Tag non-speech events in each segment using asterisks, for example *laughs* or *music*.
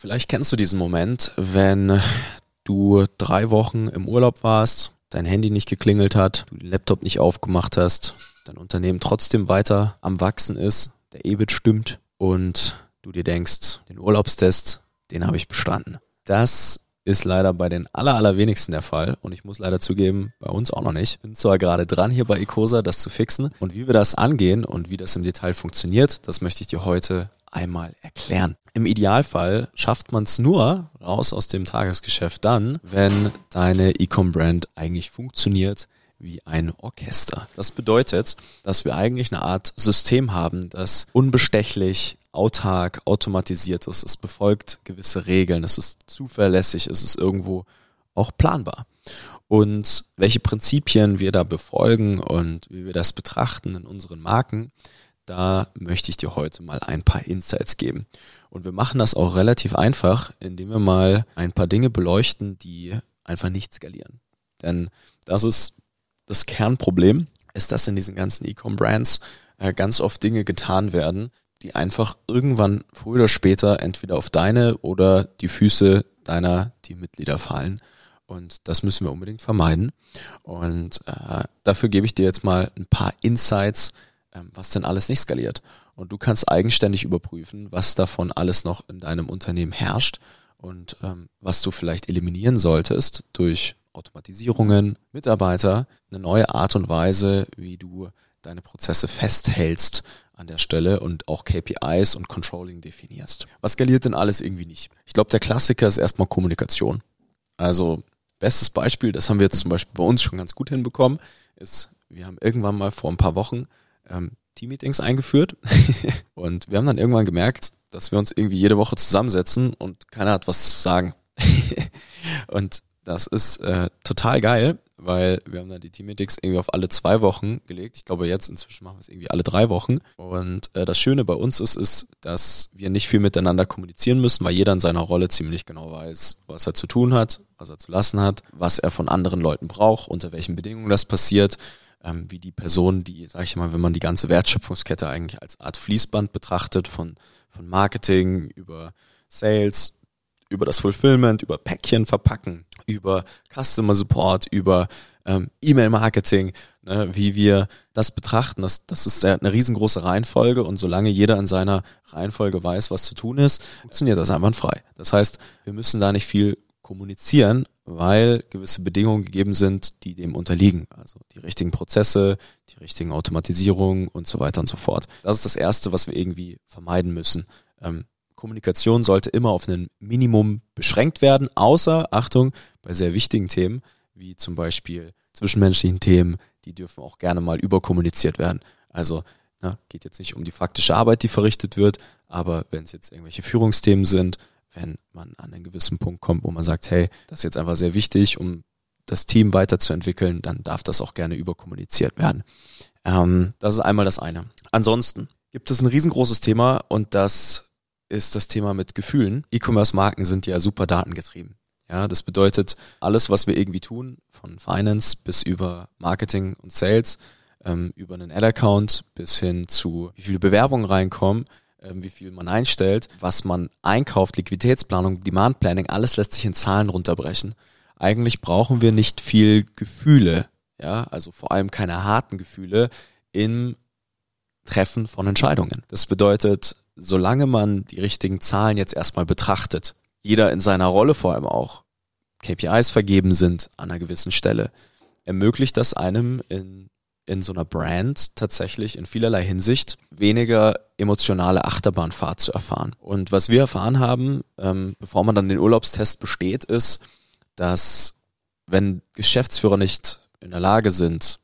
Vielleicht kennst du diesen Moment, wenn du drei Wochen im Urlaub warst, dein Handy nicht geklingelt hat, du den Laptop nicht aufgemacht hast, dein Unternehmen trotzdem weiter am Wachsen ist, der EBIT stimmt und du dir denkst, den Urlaubstest, den habe ich bestanden. Das ist leider bei den aller, allerwenigsten der Fall. Und ich muss leider zugeben, bei uns auch noch nicht. Bin zwar gerade dran, hier bei Ecosa das zu fixen. Und wie wir das angehen und wie das im Detail funktioniert, das möchte ich dir heute einmal erklären. Im Idealfall schafft man es nur raus aus dem Tagesgeschäft dann, wenn deine E-Com-Brand eigentlich funktioniert wie ein Orchester. Das bedeutet, dass wir eigentlich eine Art System haben, das unbestechlich, autark, automatisiert ist. Es befolgt gewisse Regeln, es ist zuverlässig, es ist irgendwo auch planbar. Und welche Prinzipien wir da befolgen und wie wir das betrachten in unseren Marken, da möchte ich dir heute mal ein paar Insights geben. Und wir machen das auch relativ einfach, indem wir mal ein paar Dinge beleuchten, die einfach nicht skalieren. Denn das ist das Kernproblem, ist, dass in diesen ganzen E-Com-Brands äh, ganz oft Dinge getan werden, die einfach irgendwann früher oder später entweder auf deine oder die Füße deiner Teammitglieder fallen. Und das müssen wir unbedingt vermeiden. Und äh, dafür gebe ich dir jetzt mal ein paar Insights, was denn alles nicht skaliert. Und du kannst eigenständig überprüfen, was davon alles noch in deinem Unternehmen herrscht und ähm, was du vielleicht eliminieren solltest durch Automatisierungen, Mitarbeiter, eine neue Art und Weise, wie du deine Prozesse festhältst an der Stelle und auch KPIs und Controlling definierst. Was skaliert denn alles irgendwie nicht? Ich glaube, der Klassiker ist erstmal Kommunikation. Also bestes Beispiel, das haben wir jetzt zum Beispiel bei uns schon ganz gut hinbekommen, ist, wir haben irgendwann mal vor ein paar Wochen ähm, Team-Meetings eingeführt *laughs* und wir haben dann irgendwann gemerkt, dass wir uns irgendwie jede Woche zusammensetzen und keiner hat was zu sagen. *laughs* und das ist äh, total geil, weil wir haben dann die Team-Meetings irgendwie auf alle zwei Wochen gelegt. Ich glaube jetzt inzwischen machen wir es irgendwie alle drei Wochen. Und äh, das Schöne bei uns ist, ist, dass wir nicht viel miteinander kommunizieren müssen, weil jeder in seiner Rolle ziemlich genau weiß, was er zu tun hat, was er zu lassen hat, was er von anderen Leuten braucht, unter welchen Bedingungen das passiert ähm, wie die Person, die, sag ich mal, wenn man die ganze Wertschöpfungskette eigentlich als Art Fließband betrachtet, von, von Marketing über Sales, über das Fulfillment, über Päckchen verpacken, über Customer Support, über ähm, E-Mail-Marketing, ne, wie wir das betrachten. Das, das ist eine riesengroße Reihenfolge und solange jeder in seiner Reihenfolge weiß, was zu tun ist, funktioniert das einwandfrei. Das heißt, wir müssen da nicht viel kommunizieren, weil gewisse Bedingungen gegeben sind, die dem unterliegen. Also die richtigen Prozesse, die richtigen Automatisierungen und so weiter und so fort. Das ist das Erste, was wir irgendwie vermeiden müssen. Ähm, Kommunikation sollte immer auf ein Minimum beschränkt werden, außer, Achtung, bei sehr wichtigen Themen, wie zum Beispiel zwischenmenschlichen Themen, die dürfen auch gerne mal überkommuniziert werden. Also na, geht jetzt nicht um die faktische Arbeit, die verrichtet wird, aber wenn es jetzt irgendwelche Führungsthemen sind, wenn man an einen gewissen Punkt kommt, wo man sagt, hey, das ist jetzt einfach sehr wichtig, um das Team weiterzuentwickeln, dann darf das auch gerne überkommuniziert werden. Ähm, das ist einmal das eine. Ansonsten gibt es ein riesengroßes Thema und das ist das Thema mit Gefühlen. E-Commerce-Marken sind ja super datengetrieben. Ja, das bedeutet, alles, was wir irgendwie tun, von Finance bis über Marketing und Sales, ähm, über einen Ad-Account bis hin zu wie viele Bewerbungen reinkommen, wie viel man einstellt, was man einkauft, Liquiditätsplanung, Demand Planning, alles lässt sich in Zahlen runterbrechen. Eigentlich brauchen wir nicht viel Gefühle, ja, also vor allem keine harten Gefühle im Treffen von Entscheidungen. Das bedeutet, solange man die richtigen Zahlen jetzt erstmal betrachtet, jeder in seiner Rolle vor allem auch, KPIs vergeben sind an einer gewissen Stelle, ermöglicht das einem in in so einer Brand tatsächlich in vielerlei Hinsicht weniger emotionale Achterbahnfahrt zu erfahren. Und was wir erfahren haben, ähm, bevor man dann den Urlaubstest besteht, ist, dass wenn Geschäftsführer nicht in der Lage sind,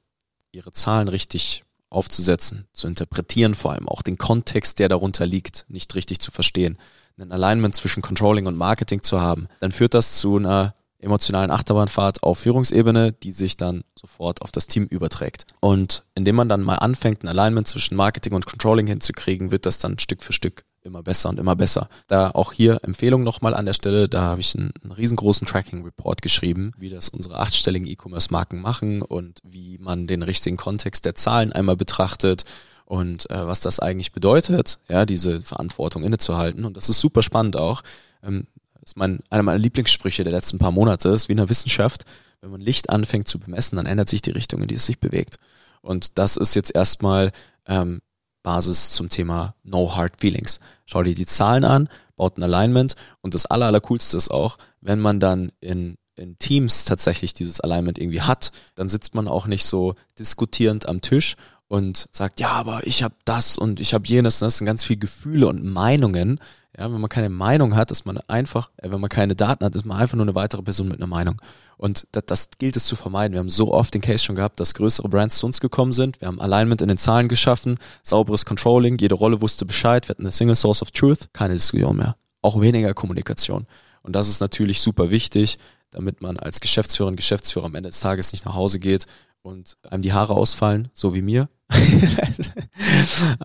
ihre Zahlen richtig aufzusetzen, zu interpretieren, vor allem auch den Kontext, der darunter liegt, nicht richtig zu verstehen, ein Alignment zwischen Controlling und Marketing zu haben, dann führt das zu einer emotionalen Achterbahnfahrt auf Führungsebene, die sich dann sofort auf das Team überträgt. Und indem man dann mal anfängt, ein Alignment zwischen Marketing und Controlling hinzukriegen, wird das dann Stück für Stück immer besser und immer besser. Da auch hier Empfehlung nochmal an der Stelle, da habe ich einen, einen riesengroßen Tracking-Report geschrieben, wie das unsere achtstelligen E-Commerce-Marken machen und wie man den richtigen Kontext der Zahlen einmal betrachtet und äh, was das eigentlich bedeutet, ja, diese Verantwortung innezuhalten. Und das ist super spannend auch, ähm, ist mein, einer meiner Lieblingssprüche der letzten paar Monate, ist wie in der Wissenschaft, wenn man Licht anfängt zu bemessen, dann ändert sich die Richtung, in die es sich bewegt. Und das ist jetzt erstmal ähm, Basis zum Thema No Hard Feelings. Schau dir die Zahlen an, baut ein Alignment und das aller, aller coolste ist auch, wenn man dann in in Teams tatsächlich dieses Alignment irgendwie hat, dann sitzt man auch nicht so diskutierend am Tisch und sagt, ja, aber ich habe das und ich habe jenes. Das sind ganz viele Gefühle und Meinungen, ja, wenn man keine Meinung hat, ist man einfach, äh, wenn man keine Daten hat, ist man einfach nur eine weitere Person mit einer Meinung. Und das, das gilt es zu vermeiden. Wir haben so oft den Case schon gehabt, dass größere Brands zu uns gekommen sind. Wir haben Alignment in den Zahlen geschaffen, sauberes Controlling, jede Rolle wusste Bescheid, wir hatten eine Single Source of Truth, keine Diskussion mehr. Auch weniger Kommunikation. Und das ist natürlich super wichtig, damit man als Geschäftsführer und Geschäftsführer am Ende des Tages nicht nach Hause geht und einem die Haare ausfallen, so wie mir. *laughs*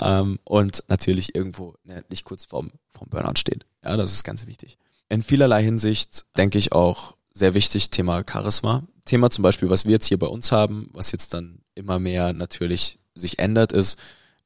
ähm, und natürlich irgendwo ne, nicht kurz vorm, vorm Burnout steht. Ja, das ist ganz wichtig. In vielerlei Hinsicht denke ich auch sehr wichtig, Thema Charisma. Thema zum Beispiel, was wir jetzt hier bei uns haben, was jetzt dann immer mehr natürlich sich ändert, ist,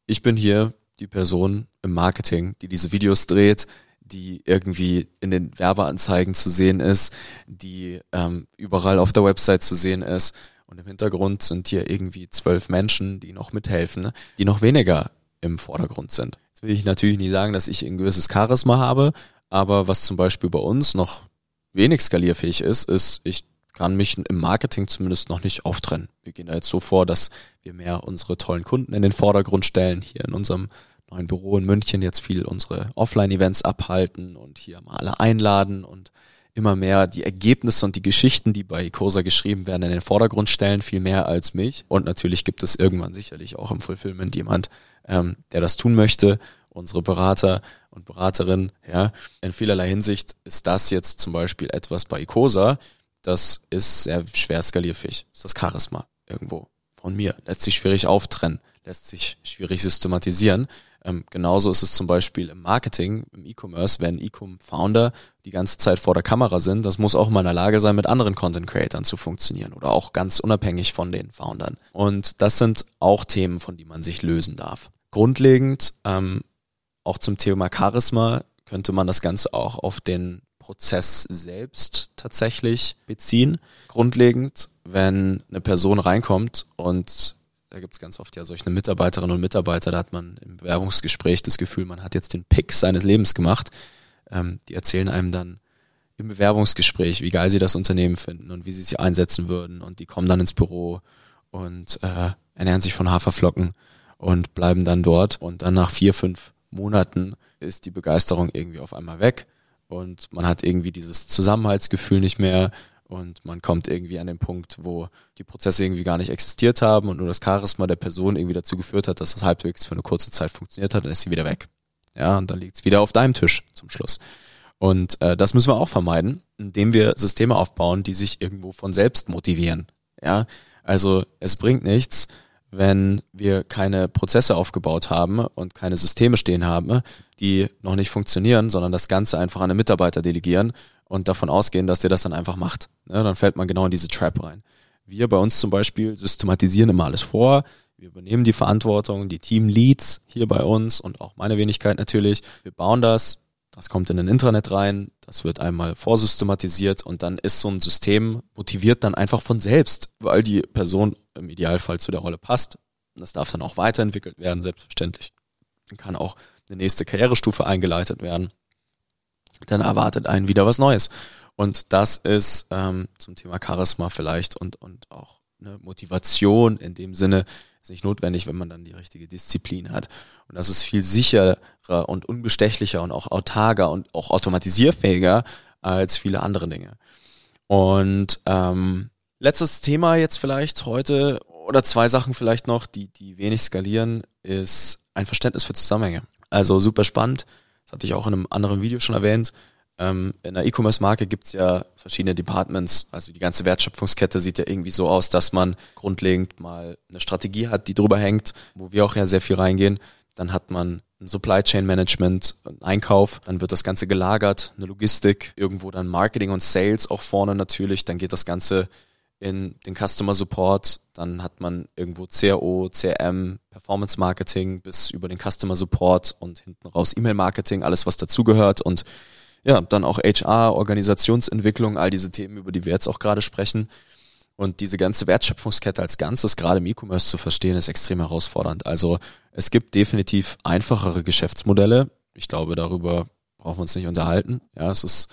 ich bin hier die Person im Marketing, die diese Videos dreht, die irgendwie in den Werbeanzeigen zu sehen ist, die ähm, überall auf der Website zu sehen ist und im Hintergrund sind hier irgendwie zwölf Menschen, die noch mithelfen, ne? die noch weniger im Vordergrund sind. Jetzt will ich natürlich nicht sagen, dass ich ein gewisses Charisma habe, aber was zum Beispiel bei uns noch wenig skalierfähig ist, ist, ich kann mich im Marketing zumindest noch nicht auftrennen. Wir gehen da jetzt so vor, dass wir mehr unsere tollen Kunden in den Vordergrund stellen, hier in unserem neuen Büro in München jetzt viel unsere Offline-Events abhalten und hier mal alle einladen und immer mehr die Ergebnisse und die Geschichten, die bei Cosa geschrieben werden, in den Vordergrund stellen, viel mehr als mich. Und natürlich gibt es irgendwann sicherlich auch im Fulfillment jemand, ähm, der das tun möchte. Unsere Berater und Beraterinnen, ja. In vielerlei Hinsicht ist das jetzt zum Beispiel etwas bei Icosa, das ist sehr schwer skalierfähig. Das ist das Charisma irgendwo von mir. Lässt sich schwierig auftrennen, lässt sich schwierig systematisieren. Ähm, genauso ist es zum Beispiel im Marketing, im E-Commerce, wenn E-Com-Founder die ganze Zeit vor der Kamera sind, das muss auch mal in der Lage sein, mit anderen Content-Creatern zu funktionieren oder auch ganz unabhängig von den Foundern. Und das sind auch Themen, von denen man sich lösen darf. Grundlegend, ähm, auch zum Thema Charisma, könnte man das Ganze auch auf den Prozess selbst tatsächlich beziehen. Grundlegend, wenn eine Person reinkommt und da gibt es ganz oft ja solche Mitarbeiterinnen und Mitarbeiter, da hat man im Bewerbungsgespräch das Gefühl, man hat jetzt den Pick seines Lebens gemacht. Ähm, die erzählen einem dann im Bewerbungsgespräch, wie geil sie das Unternehmen finden und wie sie sich einsetzen würden. Und die kommen dann ins Büro und äh, ernähren sich von Haferflocken und bleiben dann dort. Und dann nach vier, fünf Monaten ist die Begeisterung irgendwie auf einmal weg und man hat irgendwie dieses Zusammenhaltsgefühl nicht mehr und man kommt irgendwie an den Punkt, wo die Prozesse irgendwie gar nicht existiert haben und nur das Charisma der Person irgendwie dazu geführt hat, dass das halbwegs für eine kurze Zeit funktioniert hat, dann ist sie wieder weg. Ja, und dann liegt es wieder auf deinem Tisch zum Schluss. Und äh, das müssen wir auch vermeiden, indem wir Systeme aufbauen, die sich irgendwo von selbst motivieren. Ja, also es bringt nichts, wenn wir keine Prozesse aufgebaut haben und keine Systeme stehen haben, die noch nicht funktionieren, sondern das Ganze einfach an einen Mitarbeiter delegieren und davon ausgehen, dass der das dann einfach macht. Ja, dann fällt man genau in diese Trap rein. Wir bei uns zum Beispiel systematisieren immer alles vor. Wir übernehmen die Verantwortung, die Team-Leads hier bei uns und auch meine Wenigkeit natürlich. Wir bauen das, das kommt in ein Intranet rein, das wird einmal vorsystematisiert und dann ist so ein System motiviert dann einfach von selbst, weil die Person im Idealfall zu der Rolle passt. Das darf dann auch weiterentwickelt werden, selbstverständlich. Dann kann auch eine nächste Karrierestufe eingeleitet werden dann erwartet einen wieder was Neues. Und das ist ähm, zum Thema Charisma vielleicht und, und auch eine Motivation in dem Sinne ist nicht notwendig, wenn man dann die richtige Disziplin hat. Und das ist viel sicherer und unbestechlicher und auch autarker und auch automatisierfähiger als viele andere Dinge. Und ähm, letztes Thema jetzt vielleicht heute oder zwei Sachen vielleicht noch, die, die wenig skalieren, ist ein Verständnis für Zusammenhänge. Also super spannend das hatte ich auch in einem anderen Video schon erwähnt. Ähm, in der E-Commerce-Marke gibt's ja verschiedene Departments. Also die ganze Wertschöpfungskette sieht ja irgendwie so aus, dass man grundlegend mal eine Strategie hat, die drüber hängt, wo wir auch ja sehr viel reingehen. Dann hat man ein Supply Chain Management, ein Einkauf, dann wird das Ganze gelagert, eine Logistik, irgendwo dann Marketing und Sales auch vorne natürlich, dann geht das Ganze in den Customer Support, dann hat man irgendwo CRO, CRM, Performance Marketing bis über den Customer Support und hinten raus E-Mail Marketing, alles was dazugehört und ja, dann auch HR, Organisationsentwicklung, all diese Themen, über die wir jetzt auch gerade sprechen. Und diese ganze Wertschöpfungskette als Ganzes, gerade im E-Commerce zu verstehen, ist extrem herausfordernd. Also es gibt definitiv einfachere Geschäftsmodelle. Ich glaube, darüber brauchen wir uns nicht unterhalten. Ja, es ist,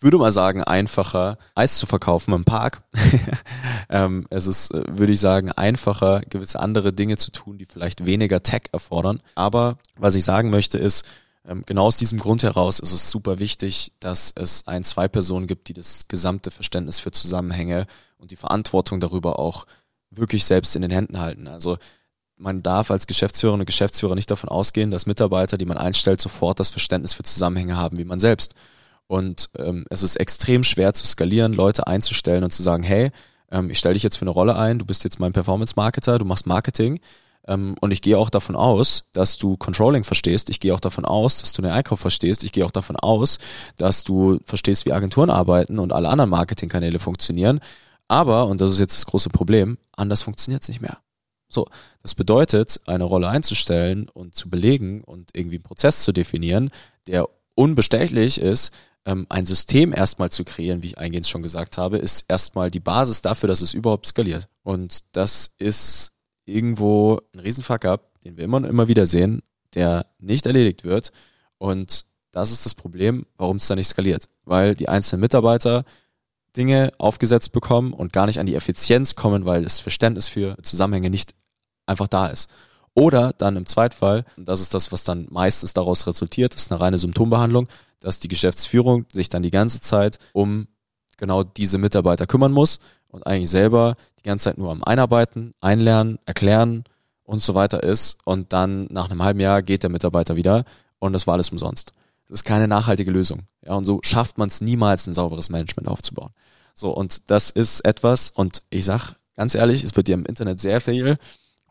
ich würde mal sagen, einfacher, Eis zu verkaufen im Park. *laughs* ähm, es ist, äh, würde ich sagen, einfacher, gewisse andere Dinge zu tun, die vielleicht weniger Tech erfordern. Aber was ich sagen möchte ist, ähm, genau aus diesem Grund heraus ist es super wichtig, dass es ein, zwei Personen gibt, die das gesamte Verständnis für Zusammenhänge und die Verantwortung darüber auch wirklich selbst in den Händen halten. Also man darf als Geschäftsführer und Geschäftsführer nicht davon ausgehen, dass Mitarbeiter, die man einstellt, sofort das Verständnis für Zusammenhänge haben wie man selbst. Und ähm, es ist extrem schwer zu skalieren, Leute einzustellen und zu sagen, hey, ähm, ich stelle dich jetzt für eine Rolle ein, du bist jetzt mein Performance-Marketer, du machst Marketing ähm, und ich gehe auch davon aus, dass du Controlling verstehst. Ich gehe auch davon aus, dass du den Einkauf verstehst. Ich gehe auch davon aus, dass du verstehst, wie Agenturen arbeiten und alle anderen Marketingkanäle funktionieren. Aber, und das ist jetzt das große Problem, anders funktioniert es nicht mehr. So, das bedeutet, eine Rolle einzustellen und zu belegen und irgendwie einen Prozess zu definieren, der unbestechlich ist, ähm, ein System erstmal zu kreieren, wie ich eingehend schon gesagt habe, ist erstmal die Basis dafür, dass es überhaupt skaliert. Und das ist irgendwo ein Riesenfuck up, den wir immer und immer wieder sehen, der nicht erledigt wird. Und das ist das Problem, warum es da nicht skaliert. Weil die einzelnen Mitarbeiter Dinge aufgesetzt bekommen und gar nicht an die Effizienz kommen, weil das Verständnis für Zusammenhänge nicht einfach da ist. Oder dann im Zweitfall, und das ist das, was dann meistens daraus resultiert, ist eine reine Symptombehandlung, dass die Geschäftsführung sich dann die ganze Zeit um genau diese Mitarbeiter kümmern muss und eigentlich selber die ganze Zeit nur am Einarbeiten, Einlernen, Erklären und so weiter ist und dann nach einem halben Jahr geht der Mitarbeiter wieder und das war alles umsonst. Das ist keine nachhaltige Lösung. Ja, und so schafft man es niemals, ein sauberes Management aufzubauen. So, und das ist etwas, und ich sag ganz ehrlich, es wird dir im Internet sehr viel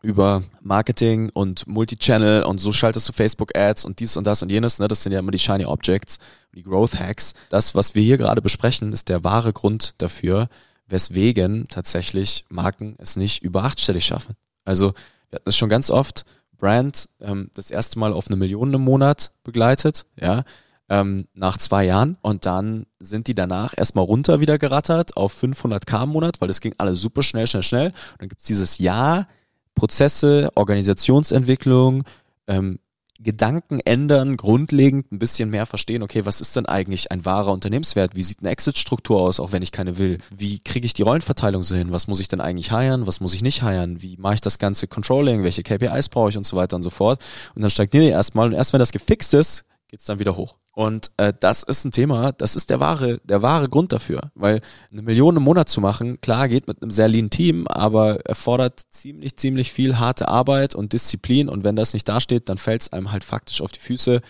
über Marketing und Multichannel und so schaltest du Facebook-Ads und dies und das und jenes, ne? Das sind ja immer die Shiny Objects, die Growth Hacks. Das, was wir hier gerade besprechen, ist der wahre Grund dafür, weswegen tatsächlich Marken es nicht über achtstellig schaffen. Also wir hatten es schon ganz oft, Brand ähm, das erste Mal auf eine Million im Monat begleitet, ja, ähm, nach zwei Jahren und dann sind die danach erstmal runter wieder gerattert auf 500k im Monat, weil das ging alles super schnell, schnell, schnell. Und dann gibt's dieses Jahr Prozesse, Organisationsentwicklung, ähm, Gedanken ändern, grundlegend ein bisschen mehr verstehen, okay, was ist denn eigentlich ein wahrer Unternehmenswert? Wie sieht eine Exit-Struktur aus, auch wenn ich keine will? Wie kriege ich die Rollenverteilung so hin? Was muss ich denn eigentlich heiern? Was muss ich nicht heiern? Wie mache ich das ganze Controlling? Welche KPIs brauche ich und so weiter und so fort? Und dann stagniere ich erstmal und erst wenn das gefixt ist, geht's dann wieder hoch. Und äh, das ist ein Thema, das ist der wahre, der wahre Grund dafür. Weil eine Million im Monat zu machen, klar, geht mit einem sehr lean Team, aber erfordert ziemlich, ziemlich viel harte Arbeit und Disziplin. Und wenn das nicht dasteht, dann fällt es einem halt faktisch auf die Füße.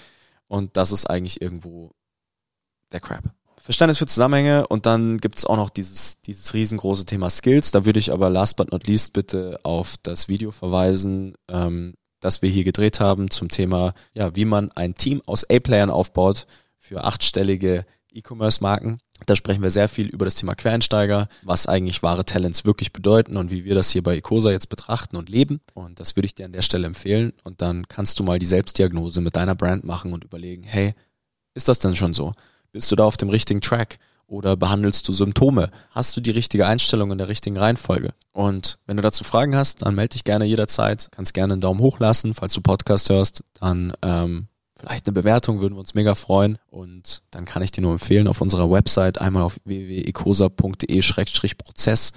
Und das ist eigentlich irgendwo der Crap. Verständnis für Zusammenhänge und dann gibt's auch noch dieses, dieses riesengroße Thema Skills. Da würde ich aber last but not least bitte auf das Video verweisen, ähm, das wir hier gedreht haben zum Thema, ja, wie man ein Team aus A-Playern aufbaut für achtstellige E-Commerce-Marken. Da sprechen wir sehr viel über das Thema Quereinsteiger, was eigentlich wahre Talents wirklich bedeuten und wie wir das hier bei Ecosa jetzt betrachten und leben. Und das würde ich dir an der Stelle empfehlen. Und dann kannst du mal die Selbstdiagnose mit deiner Brand machen und überlegen, hey, ist das denn schon so? Bist du da auf dem richtigen Track? Oder behandelst du Symptome? Hast du die richtige Einstellung in der richtigen Reihenfolge? Und wenn du dazu Fragen hast, dann melde dich gerne jederzeit. Kannst gerne einen Daumen hoch lassen. Falls du Podcast hörst, dann ähm, vielleicht eine Bewertung, würden wir uns mega freuen. Und dann kann ich dir nur empfehlen, auf unserer Website einmal auf www.ecosa.de-prozess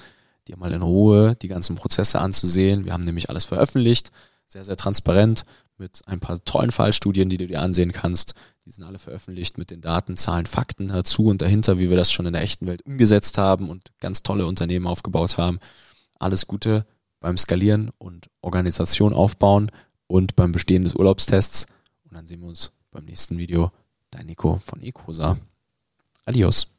dir mal in Ruhe die ganzen Prozesse anzusehen. Wir haben nämlich alles veröffentlicht, sehr, sehr transparent mit ein paar tollen Fallstudien, die du dir ansehen kannst. Die sind alle veröffentlicht mit den Daten, Zahlen, Fakten dazu und dahinter, wie wir das schon in der echten Welt umgesetzt haben und ganz tolle Unternehmen aufgebaut haben. Alles Gute beim Skalieren und Organisation aufbauen und beim Bestehen des Urlaubstests. Und dann sehen wir uns beim nächsten Video. Dein Nico von Ecosa. Adios.